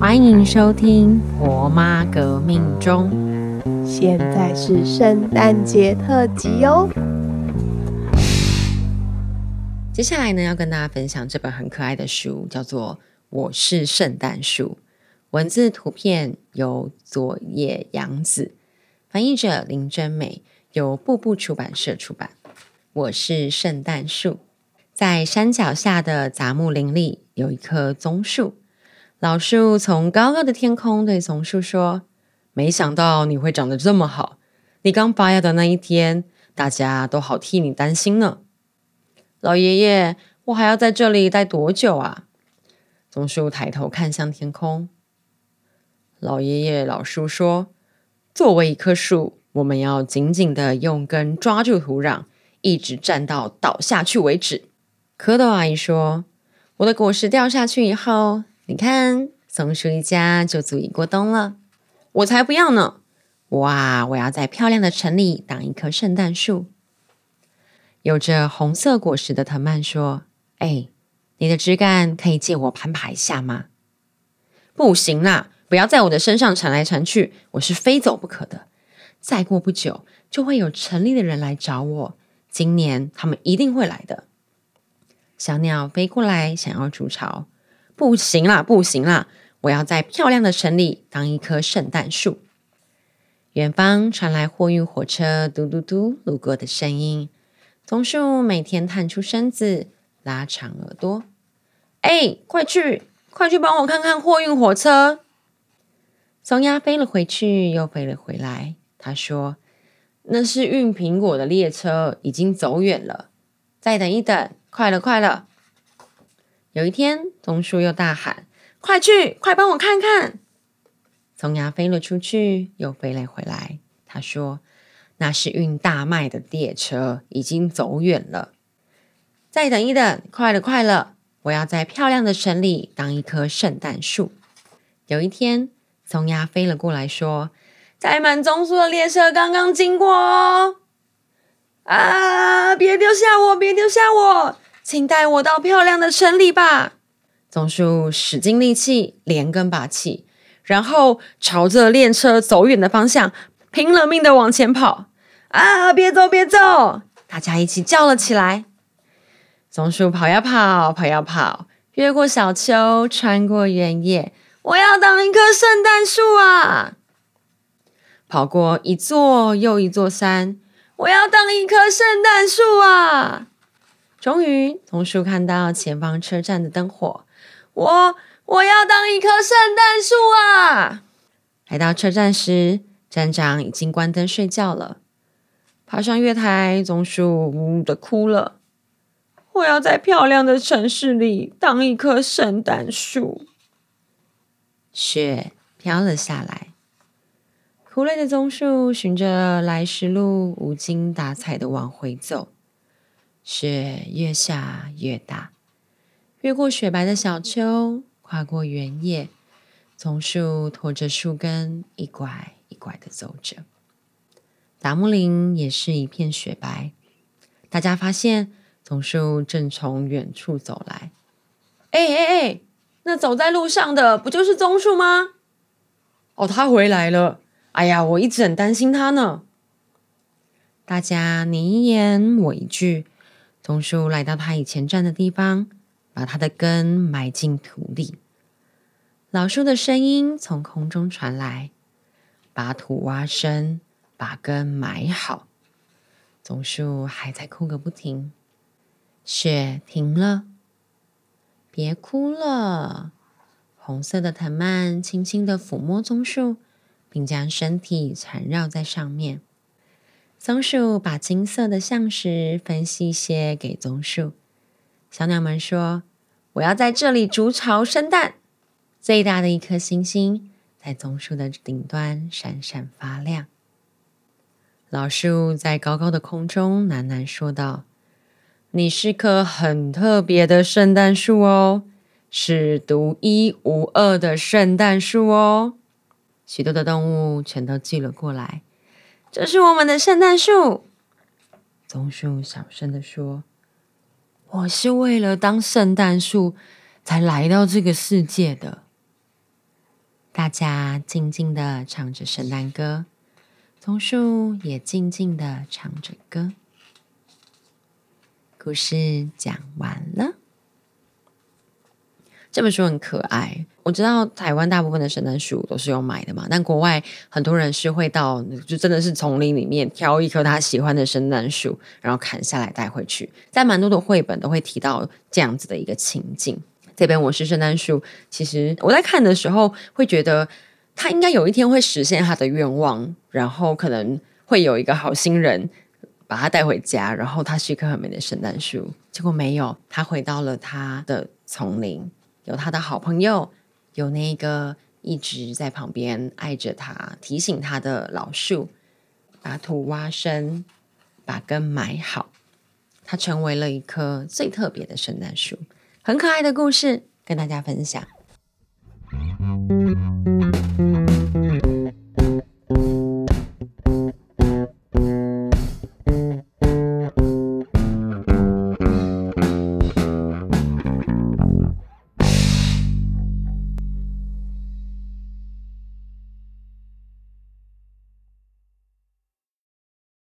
欢迎收听《婆妈革命中》。现在是圣诞节特辑哦。接下来呢，要跟大家分享这本很可爱的书，叫做《我是圣诞树》，文字图片由佐野洋子，翻译者林真美，由步步出版社出版。我是圣诞树，在山脚下的杂木林里有一棵棕树。老树从高高的天空对松树说：“没想到你会长得这么好。你刚发芽的那一天，大家都好替你担心呢。”老爷爷，我还要在这里待多久啊？松树抬头看向天空。老爷爷、老树说：“作为一棵树，我们要紧紧的用根抓住土壤，一直站到倒下去为止。”蝌蚪阿姨说：“我的果实掉下去以后。”你看，松鼠一家就足以过冬了。我才不要呢！哇，我要在漂亮的城里当一棵圣诞树。有着红色果实的藤蔓说：“哎，你的枝干可以借我攀爬一下吗？”不行啦，不要在我的身上缠来缠去，我是非走不可的。再过不久，就会有城里的人来找我。今年他们一定会来的。小鸟飞过来，想要筑巢。不行啦，不行啦！我要在漂亮的城里当一棵圣诞树。远方传来货运火车嘟嘟嘟路过的声音。松树每天探出身子，拉长耳朵。哎，快去，快去帮我看看货运火车！松鸦飞了回去，又飞了回来。他说：“那是运苹果的列车，已经走远了。再等一等，快了，快了。”有一天，棕树又大喊：“快去，快帮我看看！”松鸦飞了出去，又飞了回来。他说：“那是运大麦的列车，已经走远了。再等一等，快了，快了！我要在漂亮的城里当一棵圣诞树。”有一天，松鸦飞了过来，说：“载满棕树的列车刚刚经过哦！啊，别丢下我，别丢下我！”请带我到漂亮的城里吧！棕树使尽力气，连根拔起，然后朝着列车走远的方向拼了命的往前跑。啊！别走，别走！大家一起叫了起来。棕树跑呀跑，跑呀跑，越过小丘，穿过原野。我要当一棵圣诞树啊！跑过一座又一座山。我要当一棵圣诞树啊！终于，松树看到前方车站的灯火。我我要当一棵圣诞树啊！来到车站时，站长已经关灯睡觉了。爬上月台，松树呜呜的哭了。我要在漂亮的城市里当一棵圣诞树。雪飘了下来，哭累的棕树循着来时路，无精打采的往回走。雪越下越大，越过雪白的小丘，跨过原野，棕树拖着树根，一拐一拐的走着。达木林也是一片雪白。大家发现，棕树正从远处走来。哎哎哎，那走在路上的不就是棕树吗？哦，他回来了。哎呀，我一直很担心他呢。大家你一言我一句。棕树来到他以前站的地方，把它的根埋进土里。老树的声音从空中传来：“把土挖深，把根埋好。”棕树还在哭个不停。雪停了，别哭了。红色的藤蔓轻轻的抚摸棕树，并将身体缠绕在上面。松鼠把金色的橡石分细些给棕树。小鸟们说：“我要在这里筑巢生蛋。”最大的一颗星星在棕树的顶端闪闪发亮。老树在高高的空中喃喃说道：“你是棵很特别的圣诞树哦，是独一无二的圣诞树哦。”许多的动物全都聚了过来。这是我们的圣诞树，棕树小声的说：“我是为了当圣诞树才来到这个世界的。”大家静静的唱着圣诞歌，棕树也静静的唱着歌。故事讲完了。这本书很可爱。我知道台湾大部分的圣诞树都是用买的嘛，但国外很多人是会到就真的是丛林里面挑一棵他喜欢的圣诞树，然后砍下来带回去。在蛮多的绘本都会提到这样子的一个情境。这边我是圣诞树，其实我在看的时候会觉得他应该有一天会实现他的愿望，然后可能会有一个好心人把他带回家，然后他是一棵很美的圣诞树。结果没有，他回到了他的丛林。有他的好朋友，有那个一直在旁边爱着他、提醒他的老树，把土挖深，把根埋好，它成为了一棵最特别的圣诞树。很可爱的故事，跟大家分享。